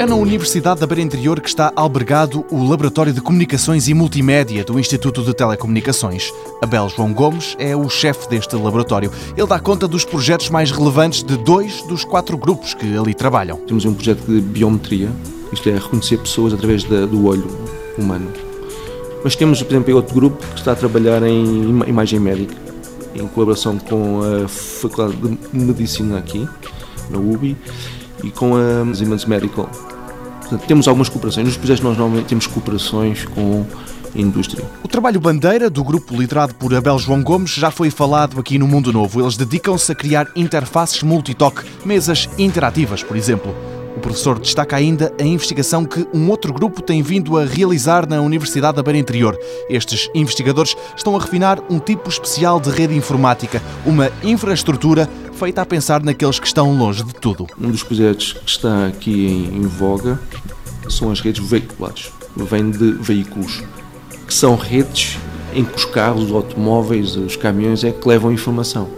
É na Universidade da Beira Interior que está albergado o Laboratório de Comunicações e Multimédia do Instituto de Telecomunicações. Abel João Gomes é o chefe deste laboratório. Ele dá conta dos projetos mais relevantes de dois dos quatro grupos que ali trabalham. Temos um projeto de biometria, isto é, reconhecer pessoas através do olho humano. Mas temos, por exemplo, outro grupo que está a trabalhar em imagem médica, em colaboração com a Faculdade de Medicina aqui, na UBI, e com a Siemens Medical. Portanto, temos algumas cooperações. Nos projetos nós normalmente temos cooperações com indústria. O trabalho bandeira do grupo liderado por Abel João Gomes já foi falado aqui no Mundo Novo. Eles dedicam-se a criar interfaces multitoque, mesas interativas, por exemplo. O professor destaca ainda a investigação que um outro grupo tem vindo a realizar na Universidade da Beira Interior. Estes investigadores estão a refinar um tipo especial de rede informática, uma infraestrutura feita a pensar naqueles que estão longe de tudo. Um dos projetos que está aqui em, voga são as redes veiculares. Vem de veículos, que são redes em que os carros, os automóveis, os caminhões é que levam informação.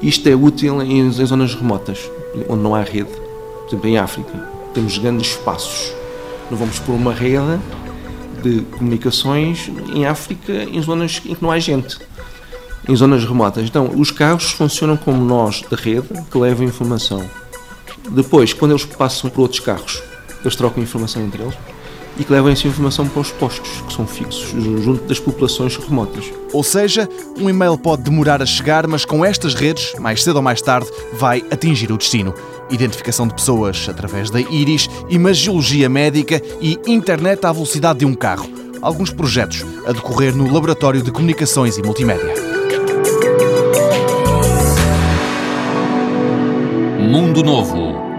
Isto é útil em, em zonas remotas, onde não há rede por exemplo, em África, temos grandes espaços. Não vamos pôr uma rede de comunicações em África em zonas em que não há gente, em zonas remotas. Então, os carros funcionam como nós de rede que levam informação. Depois, quando eles passam por outros carros, eles trocam informação entre eles e que levam essa informação para os postos, que são fixos, junto das populações remotas. Ou seja, um e-mail pode demorar a chegar, mas com estas redes, mais cedo ou mais tarde, vai atingir o destino identificação de pessoas através da íris, imagiologia médica e internet à velocidade de um carro. Alguns projetos a decorrer no Laboratório de Comunicações e Multimédia. Mundo Novo,